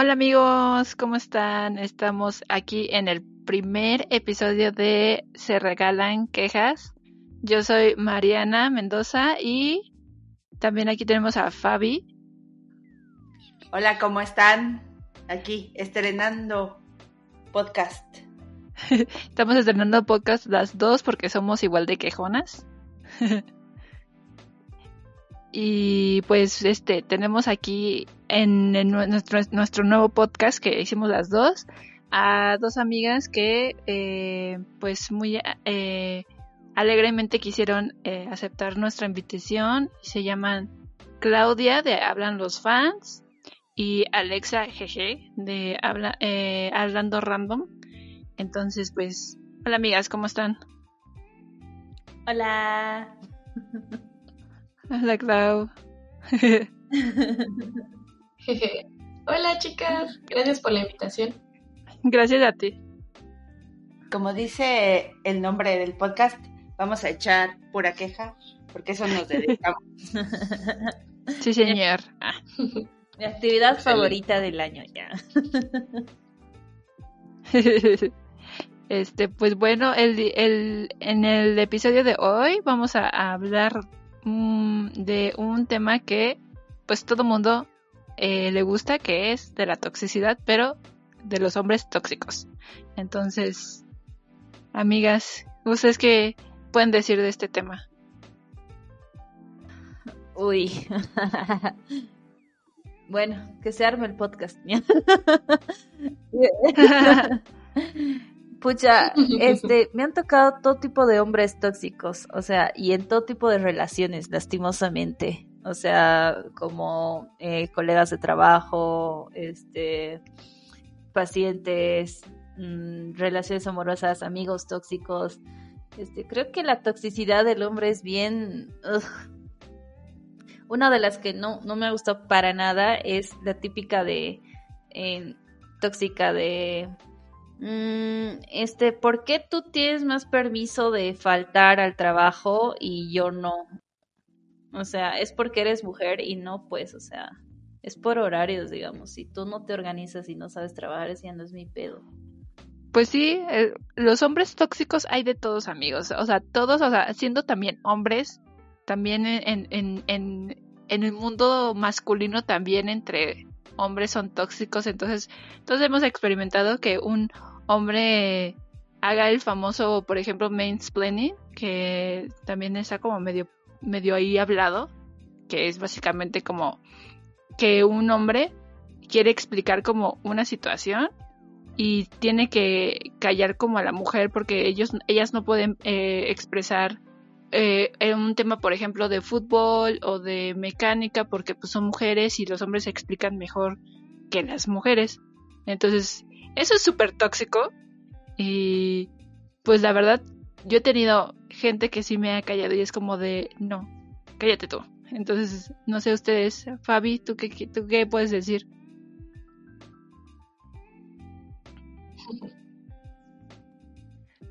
Hola amigos, ¿cómo están? Estamos aquí en el primer episodio de Se Regalan Quejas. Yo soy Mariana Mendoza y también aquí tenemos a Fabi. Hola, ¿cómo están? Aquí, estrenando podcast. Estamos estrenando podcast las dos porque somos igual de quejonas. y pues este tenemos aquí en, nuestro, nuestro nuevo podcast que hicimos las dos a dos amigas que eh, pues muy eh, alegremente quisieron eh, aceptar nuestra invitación. Se llaman Claudia de Hablan los fans y Alexa GG de Habla, Hablando Random. Entonces pues hola amigas ¿cómo están? Hola Hola Clau Hola chicas, gracias por la invitación. Gracias a ti. Como dice el nombre del podcast, vamos a echar pura queja, porque eso nos dedicamos. Sí, señor. Mi actividad favorita del año ya. Este, pues bueno, el, el, en el episodio de hoy vamos a hablar mm, de un tema que pues todo mundo eh, le gusta, que es de la toxicidad, pero de los hombres tóxicos. Entonces, amigas, ¿ustedes qué pueden decir de este tema? Uy. bueno, que se arme el podcast. Pucha, este, me han tocado todo tipo de hombres tóxicos, o sea, y en todo tipo de relaciones, lastimosamente o sea, como eh, colegas de trabajo, este, pacientes, mm, relaciones amorosas, amigos tóxicos. Este, creo que la toxicidad del hombre es bien... Una de las que no, no me ha gustado para nada es la típica de... tóxica de... Mm, este, ¿por qué tú tienes más permiso de faltar al trabajo y yo no? O sea, es porque eres mujer y no, pues, o sea, es por horarios, digamos. Si tú no te organizas y no sabes trabajar, ese ya no es mi pedo. Pues sí, eh, los hombres tóxicos hay de todos, amigos. O sea, todos, o sea, siendo también hombres, también en, en, en, en el mundo masculino, también entre hombres son tóxicos. Entonces, todos hemos experimentado que un hombre haga el famoso, por ejemplo, mansplaining, que también está como medio medio ahí hablado, que es básicamente como que un hombre quiere explicar como una situación y tiene que callar como a la mujer porque ellos ellas no pueden eh, expresar eh, un tema por ejemplo de fútbol o de mecánica porque pues son mujeres y los hombres se explican mejor que las mujeres. Entonces eso es súper tóxico y pues la verdad yo he tenido gente que sí me ha callado y es como de, no, cállate tú. Entonces, no sé ustedes, Fabi, ¿tú qué, tú qué puedes decir?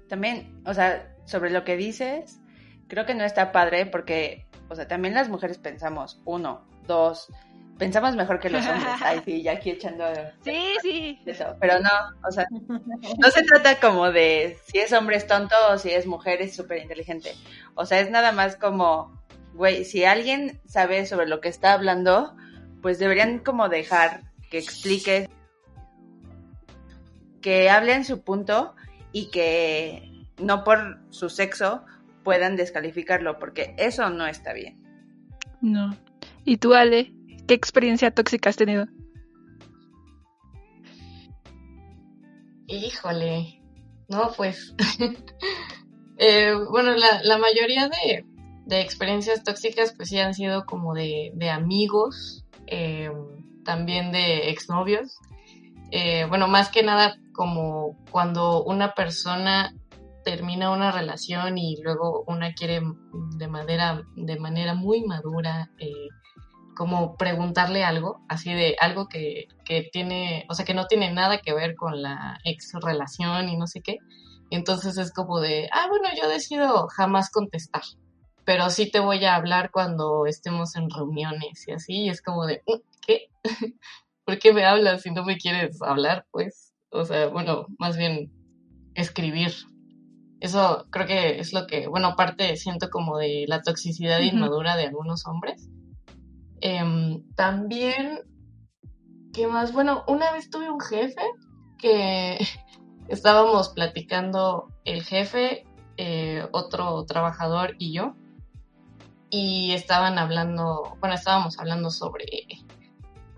También, o sea, sobre lo que dices, creo que no está padre porque, o sea, también las mujeres pensamos, uno, dos, pensamos mejor que los hombres. Ay, sí, ya aquí echando. Sí, sí. Eso. Pero no, o sea, no se trata como de si es hombre es tonto o si es mujer es súper inteligente. O sea, es nada más como, güey, si alguien sabe sobre lo que está hablando, pues deberían como dejar que explique, que hablen su punto y que no por su sexo puedan descalificarlo, porque eso no está bien. No. ¿Y tú, Ale? ¿Qué experiencia tóxica has tenido? Híjole, no, pues Eh, bueno, la, mayoría de, experiencias tóxicas pues sí han sido como de, amigos, eh, también de exnovios. Eh, bueno, más que nada como cuando una persona termina una relación y luego una quiere de manera, de manera muy madura eh, como preguntarle algo, así de algo que, que, tiene, o sea, que no tiene nada que ver con la ex relación y no sé qué. Entonces es como de, ah, bueno, yo decido jamás contestar, pero sí te voy a hablar cuando estemos en reuniones y así, y es como de, mm, ¿qué? ¿Por qué me hablas si no me quieres hablar? Pues, o sea, bueno, más bien escribir, eso creo que es lo que, bueno, aparte siento como de la toxicidad inmadura de algunos hombres. Em, también, ¿qué más? Bueno, una vez tuve un jefe que estábamos platicando el jefe, eh, otro trabajador y yo, y estaban hablando, bueno, estábamos hablando sobre,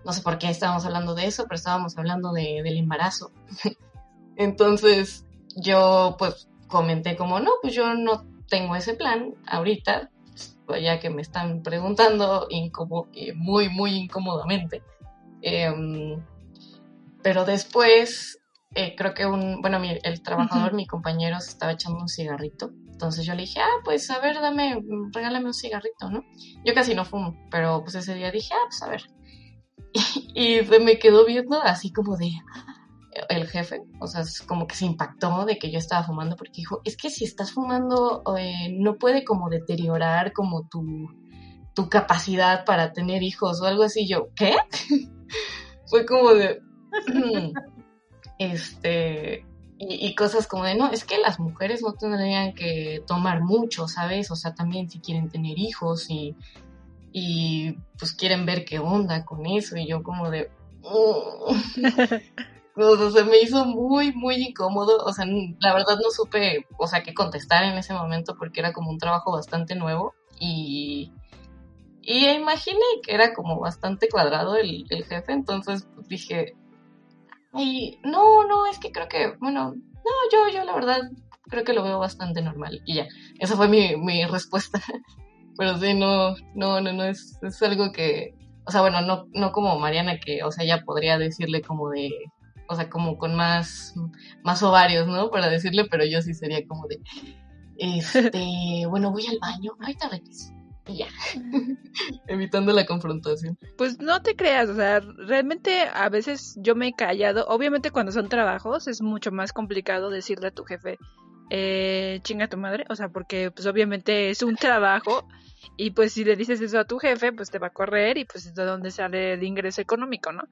no sé por qué estábamos hablando de eso, pero estábamos hablando de, del embarazo. Entonces yo pues comenté como, no, pues yo no tengo ese plan ahorita, ya que me están preguntando muy, muy incómodamente. Em, pero después, eh, creo que un, bueno, el trabajador, mi compañero, se estaba echando un cigarrito. Entonces yo le dije, ah, pues a ver, dame, regálame un cigarrito, ¿no? Yo casi no fumo, pero pues ese día dije, ah, pues a ver. Y, y me quedó viendo así como de, el jefe, o sea, es como que se impactó de que yo estaba fumando porque dijo, es que si estás fumando eh, no puede como deteriorar como tu, tu capacidad para tener hijos o algo así. Yo, ¿qué? Fue como de... Mm, este... Y, cosas como de, no, es que las mujeres no tendrían que tomar mucho, ¿sabes? O sea, también si quieren tener hijos y, y pues quieren ver qué onda con eso. Y yo como de... Mm". O sea, me hizo muy, muy incómodo. O sea, la verdad no supe, o sea, qué contestar en ese momento porque era como un trabajo bastante nuevo y, y imaginé que era como bastante cuadrado el, el jefe, entonces pues, dije, y no, no, es que creo que, bueno, no, yo, yo la verdad creo que lo veo bastante normal y ya, esa fue mi, mi respuesta. Pero sí, no, no, no, no, es, es algo que, o sea, bueno, no, no como Mariana que, o sea, ya podría decirle como de, o sea, como con más, más ovarios, ¿no? Para decirle, pero yo sí sería como de, este, bueno, voy al baño, ahorita regreso. Y ya, evitando la confrontación. Pues no te creas, o sea, realmente a veces yo me he callado. Obviamente cuando son trabajos es mucho más complicado decirle a tu jefe, eh, chinga tu madre, o sea, porque pues obviamente es un trabajo y pues si le dices eso a tu jefe, pues te va a correr y pues de dónde sale el ingreso económico, ¿no?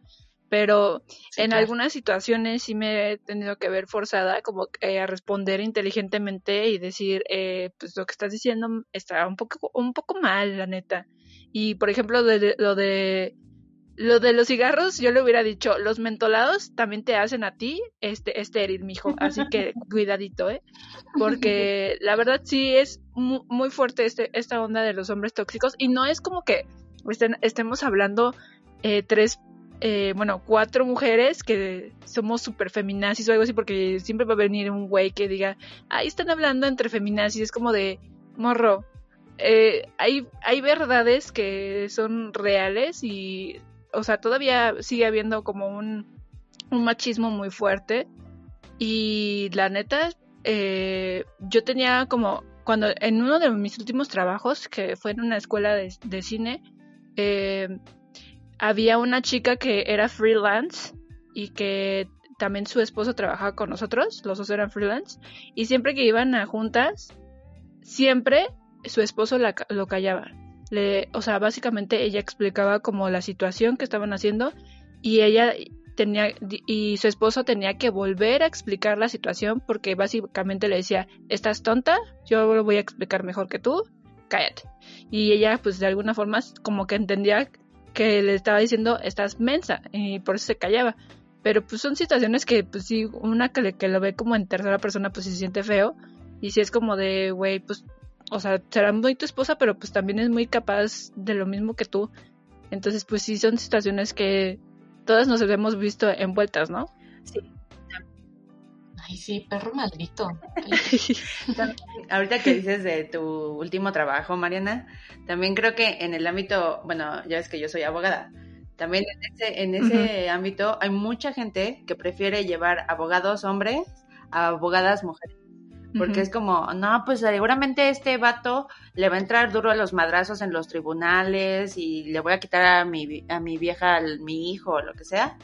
Pero en algunas situaciones sí me he tenido que ver forzada como a responder inteligentemente y decir, eh, pues lo que estás diciendo está un poco, un poco mal, la neta. Y por ejemplo, de, lo de lo de los cigarros, yo le hubiera dicho, los mentolados también te hacen a ti este estéril, mijo, así que cuidadito, ¿eh? Porque la verdad sí es muy, fuerte este, esta onda de los hombres tóxicos y no es como que estén, estemos hablando eh, tres eh, bueno, cuatro mujeres que somos súper feminazis o algo así, porque siempre va a venir un güey que diga, ahí están hablando entre feminazis, es como de, morro, eh, hay, hay verdades que son reales y, o sea, todavía sigue habiendo como un, machismo muy fuerte y la neta, eh, yo tenía como, cuando en uno de mis últimos trabajos, que fue en una escuela de, de cine, eh, había una chica que era freelance y que también su esposo trabajaba con nosotros, los dos eran freelance, y siempre que iban a juntas, siempre su esposo la, lo callaba. Le, o sea, básicamente ella explicaba como la situación que estaban haciendo y ella tenía y su esposo tenía que volver a explicar la situación porque básicamente le decía, "Estás tonta, yo lo voy a explicar mejor que tú, cállate." Y ella pues de alguna forma como que entendía que le estaba diciendo estás mensa y por eso se callaba. Pero pues son situaciones que pues sí, una que, lo ve como en tercera persona pues se siente feo y si es como de, güey, pues, o sea, será muy tu esposa, pero pues también es muy capaz de lo mismo que tú. Entonces pues sí son situaciones que todas nos hemos visto envueltas, ¿no? Sí. Ay, sí, perro maldito. Ahorita que dices de tu último trabajo, Mariana, también creo que en el ámbito, bueno, ya ves que yo soy abogada, también en ese, en ese ámbito hay mucha gente que prefiere llevar abogados hombres a abogadas mujeres. Porque es como, no, pues seguramente este vato le va a entrar duro a los madrazos en los tribunales y le voy a quitar a mi, a mi vieja, a mi hijo o lo que sea.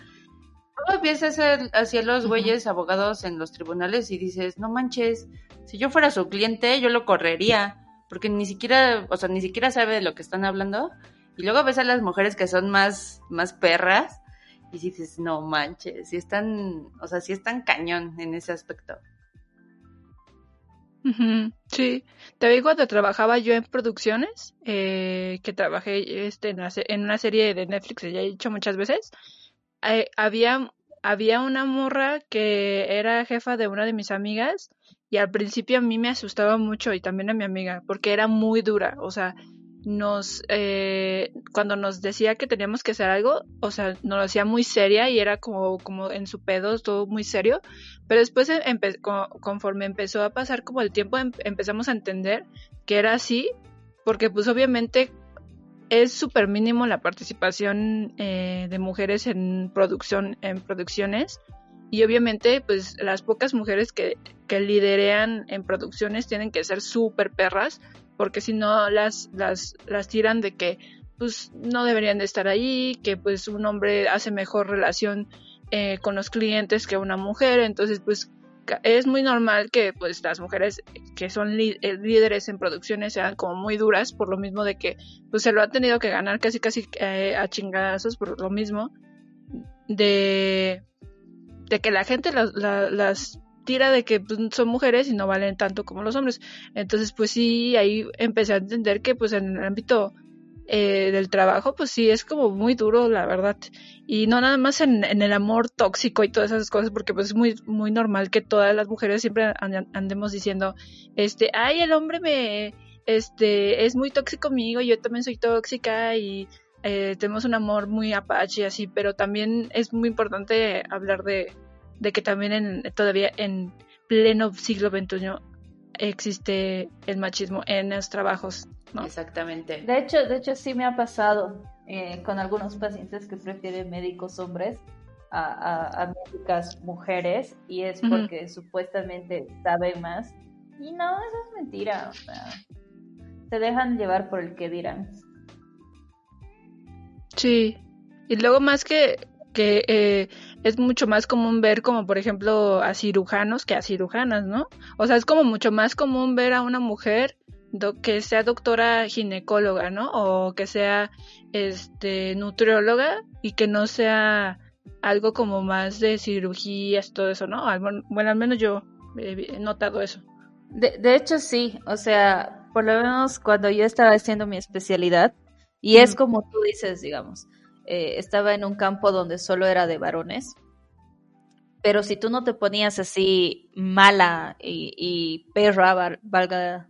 Luego empiezas hacia los güeyes abogados en los tribunales y dices, no manches, si yo fuera su cliente, yo lo correría, porque ni siquiera, o sea, ni siquiera sabe de lo que están hablando. Y luego ves a las mujeres que son más, más perras y dices, no manches, si están, o sea, si están cañón en ese aspecto. Sí, también cuando trabajaba yo en producciones, eh, que trabajé este, en, una serie de Netflix, ya he dicho muchas veces, eh, había, había una morra que era jefa de una de mis amigas y al principio a mí me asustaba mucho y también a mi amiga porque era muy dura, o sea, nos eh, cuando nos decía que teníamos que hacer algo, o sea, nos lo hacía muy seria y era como, como en su pedo, todo muy serio, pero después conforme empezó a pasar como el tiempo em, empezamos a entender que era así, porque pues obviamente es súper mínimo la participación eh, de mujeres en producción, en producciones, y obviamente pues las pocas mujeres que, que liderean en producciones tienen que ser súper perras porque si no las, las, las tiran de que pues no deberían de estar ahí, que pues un hombre hace mejor relación eh, con los clientes que una mujer, entonces pues es muy normal que pues las mujeres que son eh, líderes en producciones sean como muy duras por lo mismo de que pues se lo han tenido que ganar casi casi eh, a chingadazos por lo mismo de de que la gente las tira de que pues, son mujeres y no valen tanto como los hombres. Entonces, pues sí, ahí empecé a entender que pues en el ámbito eh, del trabajo, pues sí, es como muy duro, la verdad. Y no nada más en, el amor tóxico y todas esas cosas, porque pues es muy, muy normal que todas las mujeres siempre andemos diciendo, este, ay, el hombre me, este, es muy tóxico conmigo, yo también soy tóxica y eh, tenemos un amor muy apache y así, pero también es muy importante hablar de, de que también en, todavía en pleno siglo XXI existe el machismo en los trabajos, ¿no? Exactamente. De hecho, de hecho sí me ha pasado eh, con algunos pacientes que prefieren médicos hombres a, a, médicas mujeres y es porque supuestamente saben más y no, eso es mentira, o sea, se dejan llevar por el que dirán. Sí, y luego más que que eh, es mucho más común ver como por ejemplo a cirujanos que a cirujanas, ¿no? O sea, es como mucho más común ver a una mujer que sea doctora ginecóloga, ¿no? O que sea este nutrióloga y que no sea algo como más de cirugías, todo eso, ¿no? Bueno, al menos yo he notado eso. De, de hecho, sí, o sea, por lo menos cuando yo estaba haciendo mi especialidad, y es como tú dices, digamos, eh, estaba en un campo donde solo era de varones. Pero si tú no te ponías así mala y, perra, valga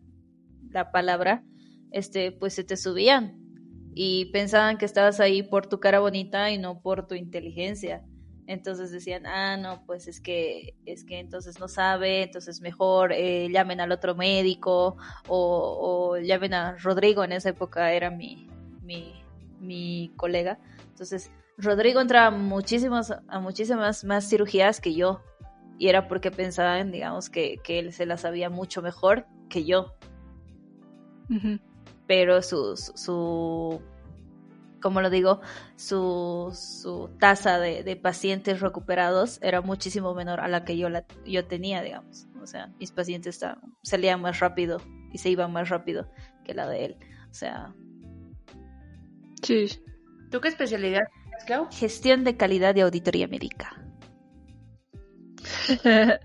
la palabra, este, pues se te subían y pensaban que estabas ahí por tu cara bonita y no por tu inteligencia. Entonces decían, ah, no, pues es que, es que entonces no sabe, entonces mejor eh, llamen al otro médico o, o, llamen a Rodrigo, en esa época era mi, mi, mi colega. Entonces, Rodrigo entraba muchísimas, a muchísimas más cirugías que yo. Y era porque pensaban, digamos, que, él se las sabía mucho mejor que yo. Pero su, su, como lo digo, su, su tasa de, pacientes recuperados era muchísimo menor a la que yo, la, yo tenía, digamos. O sea, mis pacientes salían más rápido y se iban más rápido que la de él. O sea. Sí, ¿Tú qué especialidad tienes, Clau? Gestión de calidad de auditoría médica.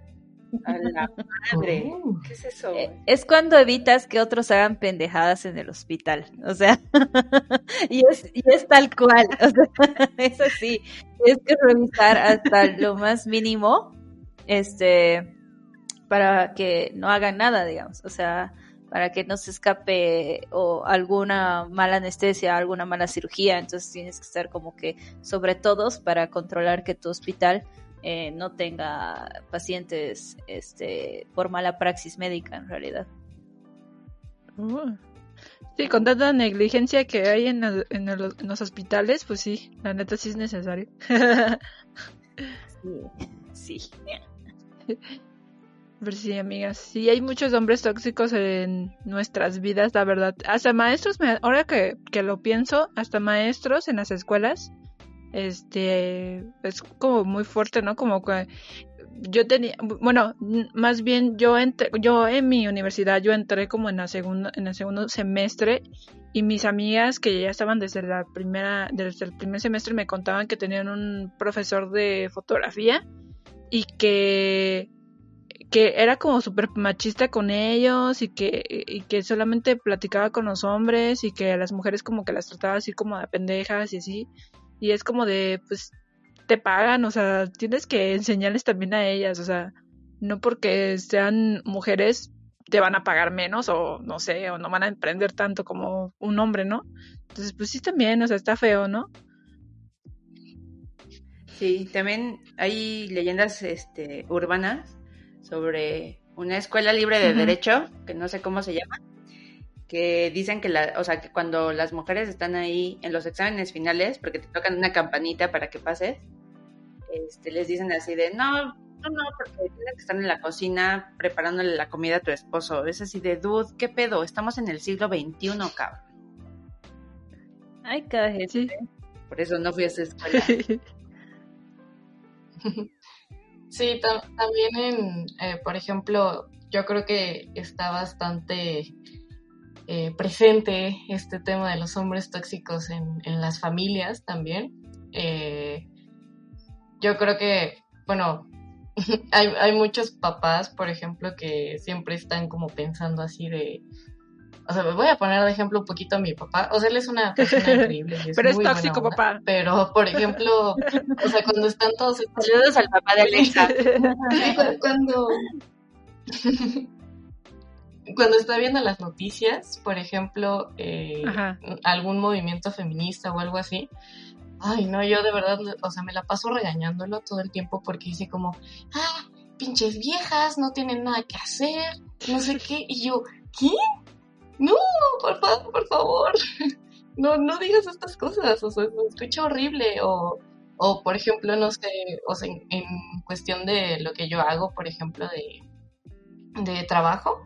A la madre. Oh. ¿Qué es eso? Eh, es cuando evitas que otros hagan pendejadas en el hospital. O sea, y, es, y es tal cual. O sea, es así. Tienes que revisar hasta lo más mínimo este, para que no hagan nada, digamos. O sea, para que no se escape o alguna mala anestesia, alguna mala cirugía. Entonces tienes que estar como que sobre todos para controlar que tu hospital eh, no tenga pacientes este, por mala praxis médica en realidad. Uh. Sí, con tanta negligencia que hay en, en, los hospitales, pues sí, la neta sí es necesario. sí. sí. Pero sí, amigas, sí hay muchos hombres tóxicos en nuestras vidas, la verdad. Hasta maestros, ahora que, que lo pienso, hasta maestros en las escuelas, este, es como muy fuerte, ¿no? Como que yo tenía, bueno, más bien yo entré, yo en mi universidad yo entré como en la segunda, en el segundo semestre y mis amigas que ya estaban desde la primera, desde el primer semestre me contaban que tenían un profesor de fotografía y que que era como súper machista con ellos y que, y que solamente platicaba con los hombres y que a las mujeres como que las trataba así como de pendejas y así. Y es como de, pues, te pagan, o sea, tienes que enseñarles también a ellas, o sea, no porque sean mujeres te van a pagar menos o no sé, o no van a emprender tanto como un hombre, ¿no? Entonces, pues sí también, o sea, está feo, ¿no? Sí, también hay leyendas este, urbanas sobre una escuela libre de derecho, que no sé cómo se llama, que dicen que, la, o sea, que cuando las mujeres están ahí en los exámenes finales, porque te tocan una campanita para que pases, este, les dicen así de, no, no, no, porque tienes que estar en la cocina preparándole la comida a tu esposo. Es así de, dude, ¿qué pedo? Estamos en el siglo XXI, cabrón. Ay, Sí. Por eso no fui a esa escuela. Sí, también en, eh, por ejemplo, yo creo que está bastante eh, presente este tema de los hombres tóxicos en, en las familias también. Eh, yo creo que, bueno, hay, hay muchos papás, por ejemplo, que siempre están como pensando así de, o sea, me voy a poner de ejemplo un poquito a mi papá. O sea, él es una persona increíble. pero es tóxico, papá. Pero, por ejemplo, o sea, cuando están todos estos... Saludos al papá de Alexa. cuando... cuando está viendo las noticias, por ejemplo, eh, algún movimiento feminista o algo así, ay, no, yo de verdad, o sea, me la paso regañándolo todo el tiempo porque dice como, ah, pinches viejas, no tienen nada que hacer, no sé qué, y yo, ¿qué? No, por favor, por favor, no, no digas estas cosas, o sea, me escucha horrible, o, o por ejemplo, no sé, o sea, en, cuestión de lo que yo hago, por ejemplo, de, de trabajo,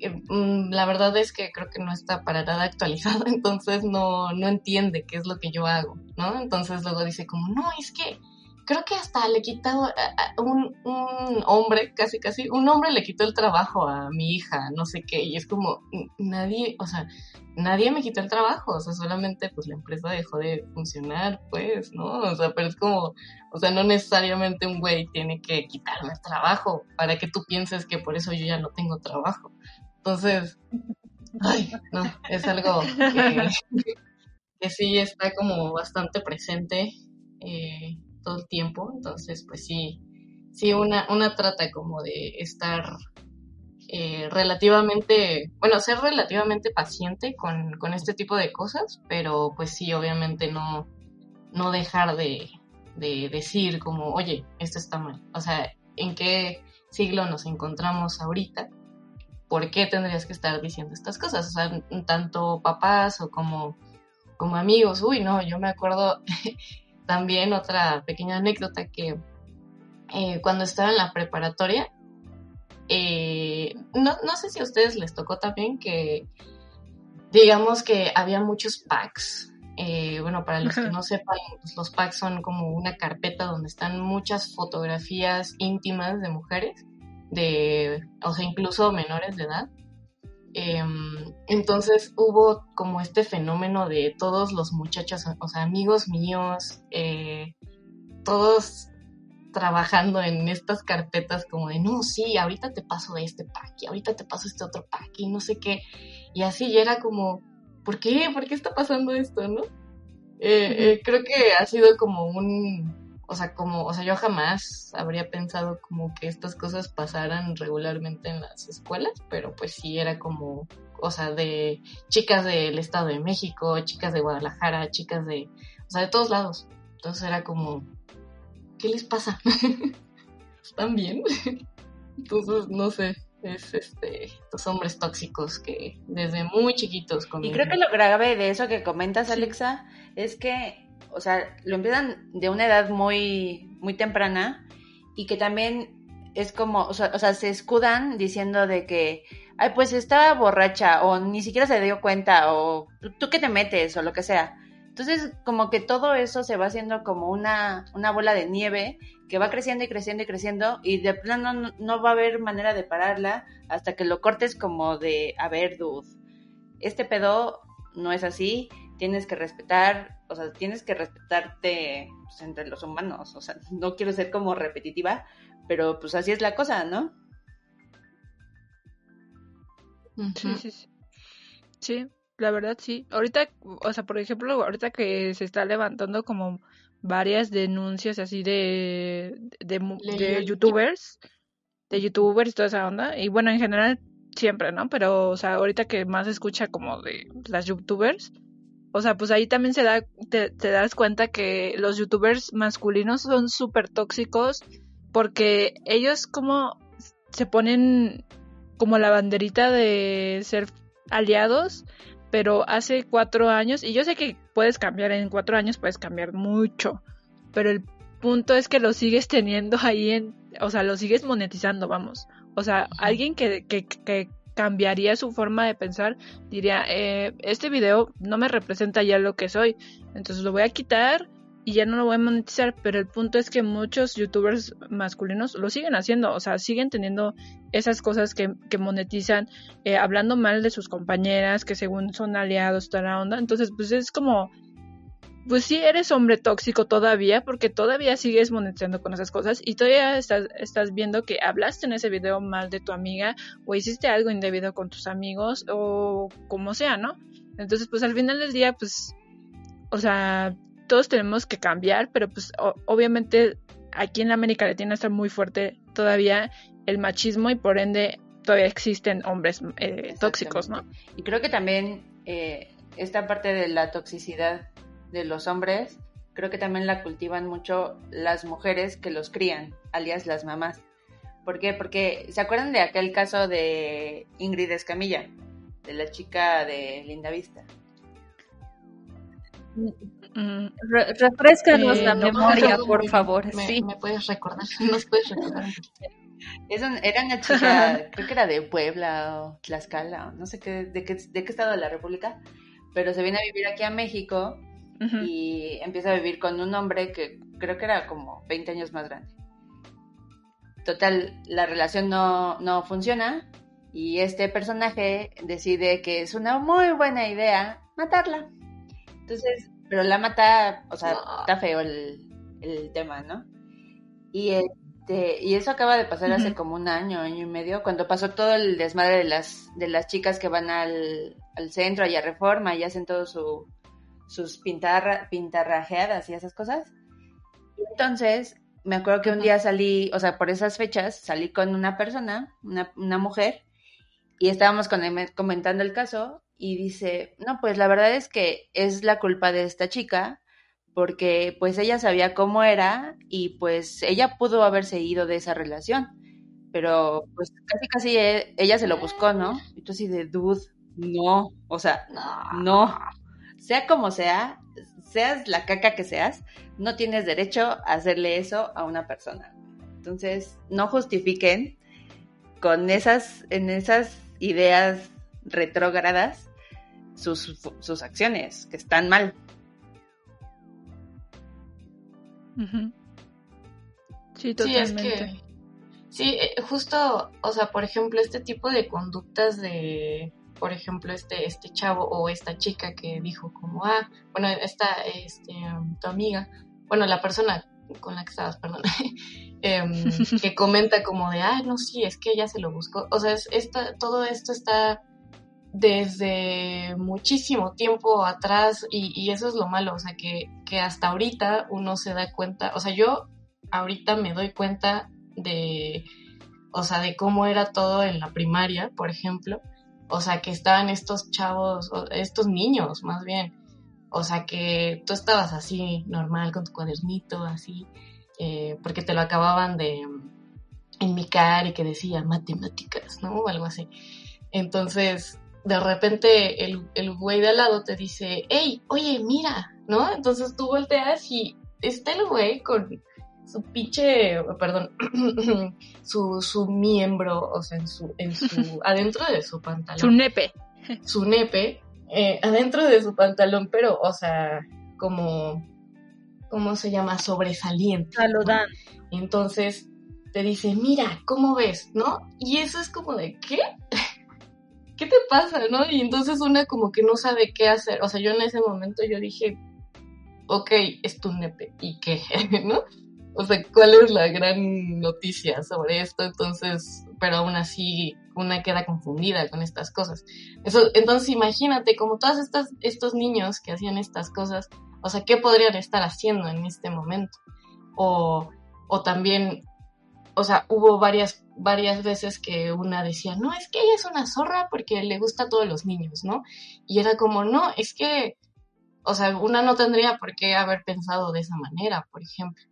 eh, mm, la verdad es que creo que no está para nada actualizado, entonces no, no entiende qué es lo que yo hago, ¿no? Entonces luego dice como, no, es que creo que hasta le quitó un, un hombre, casi casi, un hombre le quitó el trabajo a mi hija, no sé qué, y es como, nadie, o sea, nadie me quitó el trabajo, o sea, solamente pues la empresa dejó de funcionar, pues, ¿no? O sea, pero es como, o sea, no necesariamente un güey tiene que quitarme el trabajo para que tú pienses que por eso yo ya no tengo trabajo. Entonces, ay, no, es algo que, que sí está como bastante presente. Eh, todo el tiempo, entonces pues sí, sí, una, una trata como de estar eh, relativamente, bueno, ser relativamente paciente con, con, este tipo de cosas, pero pues sí, obviamente no, no dejar de, de decir como, oye, esto está mal, o sea, ¿en qué siglo nos encontramos ahorita? ¿Por qué tendrías que estar diciendo estas cosas? O sea, tanto papás o como, como amigos, uy, no, yo me acuerdo también otra pequeña anécdota que eh, cuando estaba en la preparatoria, eh, no, sé si a ustedes les tocó también que digamos que había muchos packs. Eh, bueno, para los que no sepan, pues, los packs son como una carpeta donde están muchas fotografías íntimas de mujeres, de, o sea, incluso menores de edad. Em, entonces hubo como este fenómeno de todos los muchachos, o sea, amigos míos, eh, todos trabajando en estas carpetas como de, no, sí, ahorita te paso de este pack y ahorita te paso este otro pack y no sé qué. Y así era como, ¿por qué? ¿Por qué está pasando esto, no? Eh, eh, creo que ha sido como un, o sea, como, o sea, yo jamás habría pensado como que estas cosas pasaran regularmente en las escuelas, pero pues sí era como, o sea, de chicas del Estado de México, chicas de Guadalajara, chicas de, o sea, de todos lados. Entonces era como, ¿qué les pasa? ¿Están bien? Entonces, no sé, es este, estos hombres tóxicos que desde muy chiquitos Y creo que lo grave de eso que comentas, Alexa, es que, o sea, lo empiezan de una edad muy, muy temprana y que también es como, o sea, se escudan diciendo de que, ay, pues estaba borracha o ni siquiera se dio cuenta o tú qué te metes o lo que sea. Entonces, como que todo eso se va haciendo como una, una bola de nieve que va creciendo y creciendo y creciendo y de plano no, no, va a haber manera de pararla hasta que lo cortes como de, a ver, dude, este pedo no es así, tienes que respetar, o sea, tienes que respetarte pues, entre los humanos, o sea, no quiero ser como repetitiva, pero pues así es la cosa, ¿no? Sí, sí, sí. Sí, la verdad sí. Ahorita, o sea, por ejemplo, ahorita que se está levantando como varias denuncias así de, de, youtubers, de youtubers y toda esa onda. Y bueno, en general siempre, ¿no? Pero, o sea, ahorita que más se escucha como de las youtubers, o sea, pues ahí también se da, te, te das cuenta que los youtubers masculinos son súper tóxicos porque ellos como se ponen como la banderita de ser aliados pero hace cuatro años, y yo sé que puedes cambiar en cuatro años, puedes cambiar mucho, pero el punto es que lo sigues teniendo ahí en, o sea, lo sigues monetizando, vamos. O sea, alguien que, que, que cambiaría su forma de pensar diría, eh, este video no me representa ya lo que soy, entonces lo voy a quitar y ya no lo voy a monetizar, pero el punto es que muchos youtubers masculinos lo siguen haciendo, o sea, siguen teniendo esas cosas que, monetizan, eh, hablando mal de sus compañeras, que según son aliados, toda la onda, entonces pues es como, pues sí eres hombre tóxico todavía, porque todavía sigues monetizando con esas cosas y todavía estás, estás viendo que hablaste en ese video mal de tu amiga o hiciste algo indebido con tus amigos o como sea, ¿no? Entonces pues al final del día pues, o sea, todos tenemos que cambiar, pero pues obviamente aquí en América Latina está muy fuerte todavía el machismo y por ende todavía existen hombres eh, tóxicos, ¿no? Y creo que también eh, esta parte de la toxicidad de los hombres, creo que también la cultivan mucho las mujeres que los crían, alias las mamás. ¿Por qué? Porque ¿se acuerdan de aquel caso de Ingrid Escamilla, de la chica de Linda Vista? Mm, refrescanos la memoria, por favor. Me, sí. ¿Me puedes recordar? ¿Nos puedes recordar? Es era una chica, creo que era de Puebla o Tlaxcala, no sé qué de, qué, de qué estado de la República, pero se viene a vivir aquí a México y empieza a vivir con un hombre que creo que era como 20 años más grande. Total, la relación no, no funciona y este personaje decide que es una muy buena idea matarla. Entonces pero la mata, o sea, está feo el, tema, ¿no? Y este, y eso acaba de pasar hace como un año, año y medio, cuando pasó todo el desmadre de las, de las chicas que van al, centro, allá a Reforma, y hacen todo su, sus pintar, pintarrajeadas y esas cosas. Y entonces, me acuerdo que un día salí, o sea, por esas fechas, salí con una persona, una, una mujer, y estábamos con, comentando el caso, y dice, no, pues la verdad es que es la culpa de esta chica, porque pues ella sabía cómo era y pues ella pudo haberse ido de esa relación, pero pues casi casi e, ella se lo buscó, ¿no? Y tú así de, dude, no, o sea, no, sea como sea, seas la caca que seas, no tienes derecho a hacerle eso a una persona. Entonces, no justifiquen con esas, en esas ideas retrógradas sus, sus acciones, que están mal. Sí, totalmente. Sí, es que, sí, eh, justo, o sea, por ejemplo, este tipo de conductas de, por ejemplo, este, este chavo o esta chica que dijo como, ah, bueno, esta, este, um, tu amiga, bueno, la persona con la que estabas, perdón, em, que comenta como de, ah, no, sí, es que ella se lo buscó. O sea, es, esta, todo esto está desde muchísimo tiempo atrás y, eso es lo malo, o sea, que, que, hasta ahorita uno se da cuenta, o sea, yo ahorita me doy cuenta de, o sea, de cómo era todo en la primaria, por ejemplo, o sea, que estaban estos chavos, estos niños más bien, o sea, que tú estabas así normal con tu cuadernito, así, eh, porque te lo acababan de enmicar y que decía matemáticas, ¿no? O algo así. Entonces, de repente el, el güey de al lado te dice, hey, oye, mira, ¿no? Entonces tú volteas y está el güey con su pinche, perdón, su, su miembro, o sea, en su, en su, adentro de su pantalón. Su nepe. Su nepe, eh, adentro de su pantalón, pero, o sea, como, ¿cómo se llama? Sobresaliente. Saludando. Entonces te dice, mira, ¿cómo ves? ¿No? Y eso es como de, ¿qué? ¿Qué te pasa? ¿No? Y entonces una como que no sabe qué hacer. O sea, yo en ese momento yo dije, ok, es tu nepe, ¿y qué? ¿No? O sea, ¿cuál es la gran noticia sobre esto? Entonces, pero aún así una queda confundida con estas cosas. Eso, entonces imagínate como todos estos, estos niños que hacían estas cosas, o sea, ¿qué podrían estar haciendo en este momento? O, o también, o sea, hubo varias, varias veces que una decía, no, es que ella es una zorra porque le gusta a todos los niños, ¿no? Y era como, no, es que, o sea, una no tendría por qué haber pensado de esa manera, por ejemplo.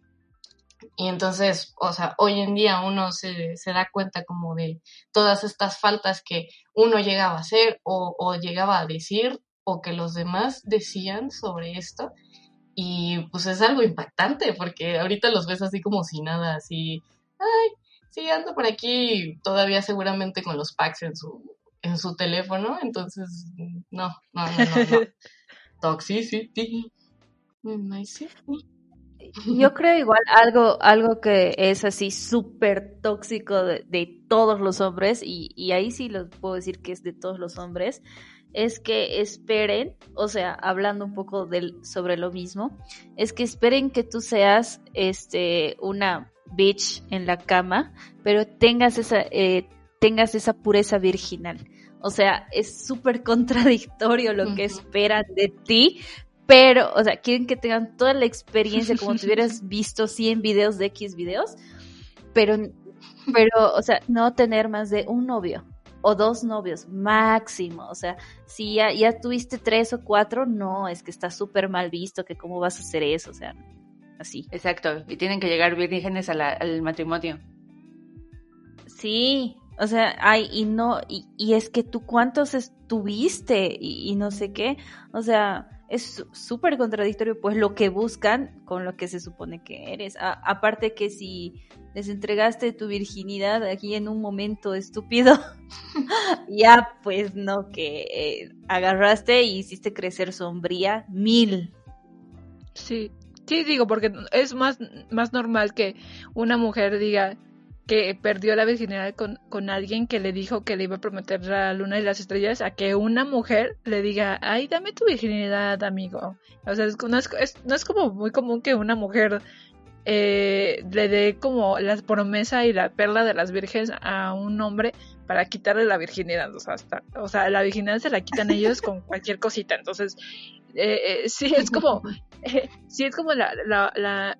Y entonces, o sea, hoy en día uno se, se, da cuenta como de todas estas faltas que uno llegaba a hacer o, o, llegaba a decir o que los demás decían sobre esto. Y pues es algo impactante porque ahorita los ves así como si nada, así, ay, sí, ando por aquí todavía seguramente con los packs en su, en su teléfono. Entonces, no, no, no, no. no. Toxicity. Yo creo igual algo, algo que es así súper tóxico de, de, todos los hombres, y, y ahí sí lo puedo decir que es de todos los hombres, es que esperen, o sea, hablando un poco del, sobre lo mismo, es que esperen que tú seas este una bitch en la cama, pero tengas esa, eh, tengas esa pureza virginal. O sea, es súper contradictorio lo que esperan de ti, pero, o sea, quieren que tengan toda la experiencia como si hubieras visto 100 videos de X videos, pero, pero, o sea, no tener más de un novio o dos novios máximo, o sea, si ya, ya tuviste tres o cuatro, no, es que está súper mal visto, que cómo vas a hacer eso, o sea, así. Exacto, y tienen que llegar vírgenes a la, al matrimonio. Sí, o sea, ay, y no, y, y es que tú cuántos estuviste y, y no sé qué, o sea, es súper contradictorio pues lo que buscan con lo que se supone que eres. A, aparte que si les entregaste tu virginidad aquí en un momento estúpido, ya pues no, que eh, agarraste y hiciste crecer sombría mil. Sí, sí digo, porque es más, más normal que una mujer diga, que perdió la virginidad con, con, alguien que le dijo que le iba a prometer la luna y las estrellas a que una mujer le diga, ay, dame tu virginidad, amigo. O sea, es, no, es, es, no es como muy común que una mujer eh, le dé como la promesa y la perla de las vírgenes a un hombre para quitarle la virginidad. O sea, hasta, o sea la virginidad se la quitan ellos con cualquier cosita. Entonces, eh, eh, sí, es como, sí, es como la, la, la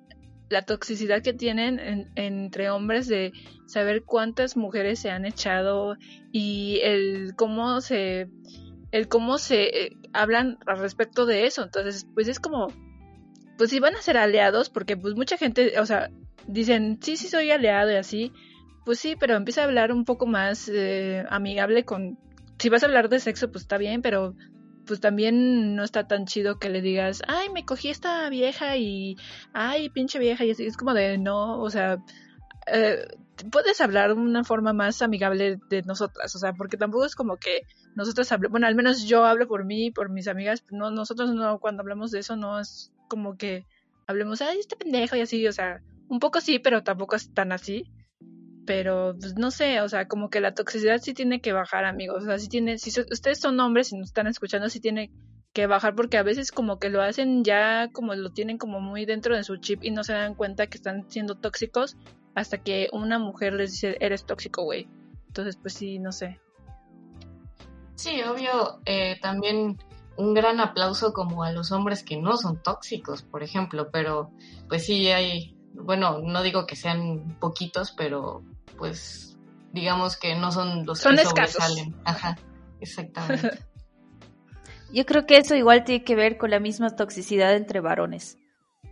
la toxicidad que tienen en, entre hombres de saber cuántas mujeres se han echado y el cómo se el cómo se eh, hablan al respecto de eso. Entonces pues es como pues si van a ser aliados porque pues mucha gente o sea dicen sí sí soy aliado y así pues sí pero empieza a hablar un poco más eh, amigable con si vas a hablar de sexo pues está bien pero pues también no está tan chido que le digas, ay, me cogí esta vieja y, ay, pinche vieja, y así es como de, no, o sea, eh, puedes hablar de una forma más amigable de nosotras, o sea, porque tampoco es como que nosotros hablemos, bueno, al menos yo hablo por mí, por mis amigas, no, nosotros no, cuando hablamos de eso no es como que hablemos, ay, este pendejo y así, o sea, un poco sí, pero tampoco es tan así pero pues, no sé, o sea, como que la toxicidad sí tiene que bajar, amigos. O sea, sí tiene, si so, ustedes son hombres y nos están escuchando, sí tiene que bajar porque a veces como que lo hacen ya como lo tienen como muy dentro de su chip y no se dan cuenta que están siendo tóxicos hasta que una mujer les dice, eres tóxico, güey. Entonces, pues sí, no sé. Sí, obvio, eh, también un gran aplauso como a los hombres que no son tóxicos, por ejemplo, pero pues sí hay, bueno, no digo que sean poquitos, pero pues digamos que no son los son que escasos. sobresalen. Ajá, exactamente. Yo creo que eso igual tiene que ver con la misma toxicidad entre varones.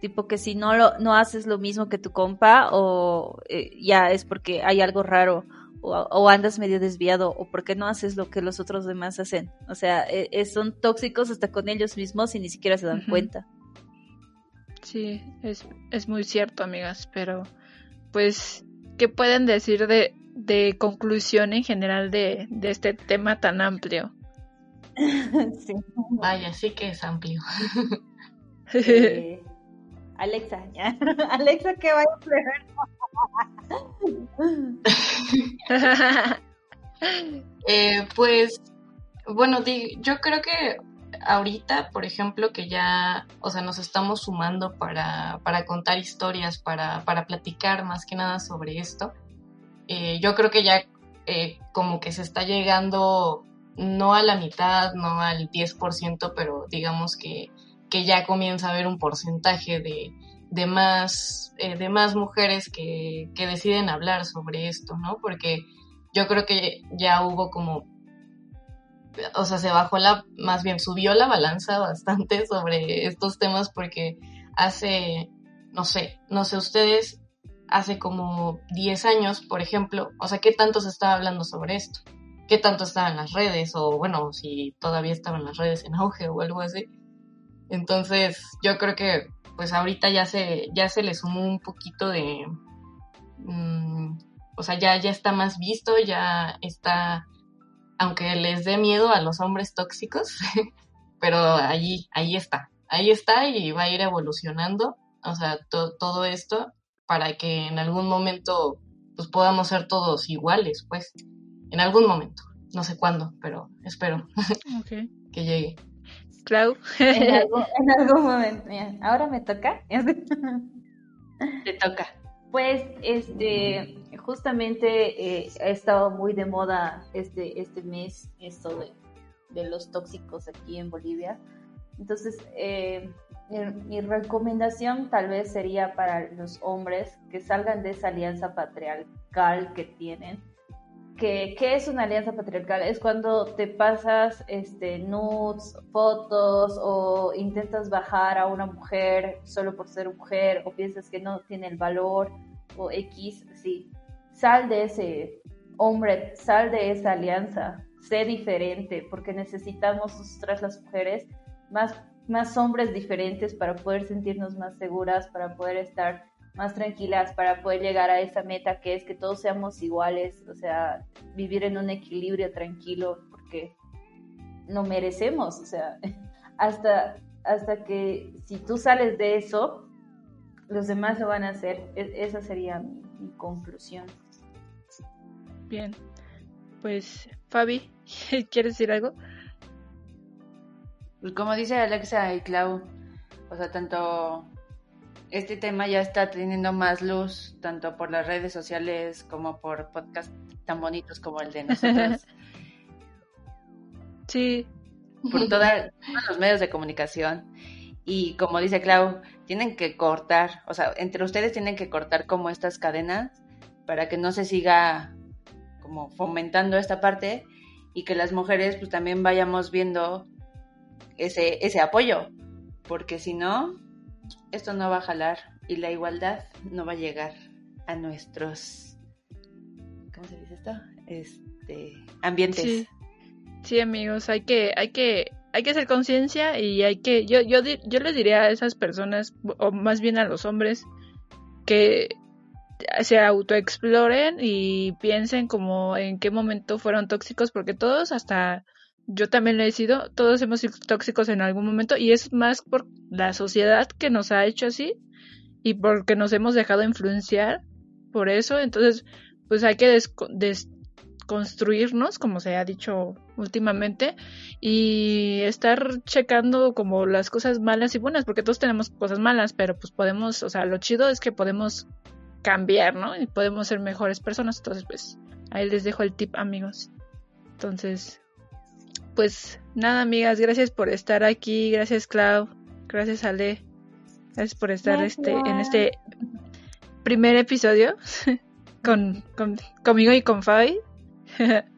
Tipo que si no lo, no haces lo mismo que tu compa, o eh, ya es porque hay algo raro, o, andas medio desviado, o porque no haces lo que los otros demás hacen. O sea, e, son tóxicos hasta con ellos mismos y ni siquiera se dan cuenta. Sí, es, es muy cierto, amigas, pero pues, ¿qué pueden decir de, de conclusión en general de, de este tema tan amplio? sí. Vaya, sí que es amplio. Eh, Alexa, Alexa, ¿qué va a eh, pues, bueno, yo creo que ahorita, por ejemplo, que ya, o sea, nos estamos sumando para, para contar historias, para, para platicar más que nada sobre esto, eh, yo creo que ya eh, como que se está llegando no a la mitad, no al 10%, pero digamos que, que ya comienza a haber un porcentaje de, de más, eh, de más mujeres que, que deciden hablar sobre esto, ¿no? Porque yo creo que ya hubo como o sea, se bajó la, más bien subió la balanza bastante sobre estos temas porque hace, no sé, no sé ustedes, hace como 10 años, por ejemplo, o sea, ¿qué tanto se estaba hablando sobre esto? ¿Qué tanto estaba en las redes? O bueno, si todavía estaban las redes en auge o algo así. Entonces, yo creo que pues ahorita ya se, ya se le sumó un poquito de, mm, o sea, ya, ya está más visto, ya está aunque les dé miedo a los hombres tóxicos, pero allí, ahí está, ahí está y va a ir evolucionando, o sea, todo esto para que en algún momento pues podamos ser todos iguales, pues, en algún momento, no sé cuándo, pero espero que llegue. Clau. en, algún, momento, ahora me toca. Te toca. Pues, este, justamente eh, ha estado muy de moda este, este mes esto de, de los tóxicos aquí en Bolivia. Entonces, eh, mi, recomendación tal vez sería para los hombres que salgan de esa alianza patriarcal que tienen. ¿Qué, ¿Qué es una alianza patriarcal? Es cuando te pasas este, nudes, fotos o intentas bajar a una mujer solo por ser mujer o piensas que no tiene el valor o X, sí. Sal de ese hombre, sal de esa alianza, sé diferente, porque necesitamos nosotras las mujeres más, más hombres diferentes para poder sentirnos más seguras, para poder estar más tranquilas, para poder llegar a esa meta que es que todos seamos iguales, o sea, vivir en un equilibrio tranquilo, porque no merecemos, o sea, hasta, hasta que si tú sales de eso, los demás lo van a hacer. E, esa sería mi conclusión. Bien. Pues, Fabi, ¿quieres decir algo? Pues como dice Alexa y Clau, o sea, tanto este tema ya está teniendo más luz, tanto por las redes sociales como por podcasts tan bonitos como el de nosotros. sí. Por todos los medios de comunicación. Y como dice Clau, tienen que cortar, o sea, entre ustedes tienen que cortar como estas cadenas para que no se siga como fomentando esta parte y que las mujeres pues también vayamos viendo ese, ese apoyo, porque si no, esto no va a jalar y la igualdad no va a llegar a nuestros, ¿cómo se dice esto? Este, ambientes. Sí. amigos, hay que, hay que, hay que hacer conciencia y hay que, yo, yo, yo les diría a esas personas, o más bien a los hombres, que se autoexploren y piensen como en qué momento fueron tóxicos, porque todos, hasta yo también lo he sido, todos hemos sido tóxicos en algún momento y es más por la sociedad que nos ha hecho así y porque nos hemos dejado influenciar por eso, entonces pues hay que desconstruirnos, como se ha dicho últimamente, y estar checando como las cosas malas y buenas, porque todos tenemos cosas malas, pero pues podemos, o sea, lo chido es que podemos cambiar, ¿no? Y podemos ser mejores personas. Entonces, pues, ahí les dejo el tip, amigos. Entonces, pues nada, amigas, gracias por estar aquí. Gracias, Clau. Gracias, Ale. Gracias por estar este en este primer episodio con, conmigo y con Fabi.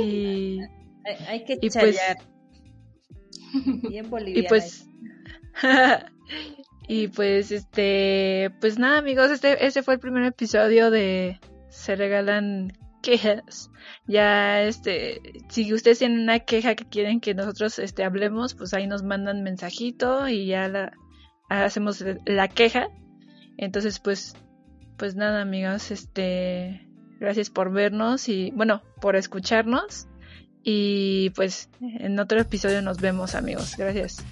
y, hay, que y pues, Y pues y pues este, pues nada amigos, este, este fue el primer episodio de Se regalan quejas. Ya este, si ustedes tienen una queja que quieren que nosotros este hablemos, pues ahí nos mandan mensajito y ya la hacemos la queja. Entonces, pues pues nada, amigos, este gracias por vernos y bueno, por escucharnos y pues en otro episodio nos vemos, amigos. Gracias.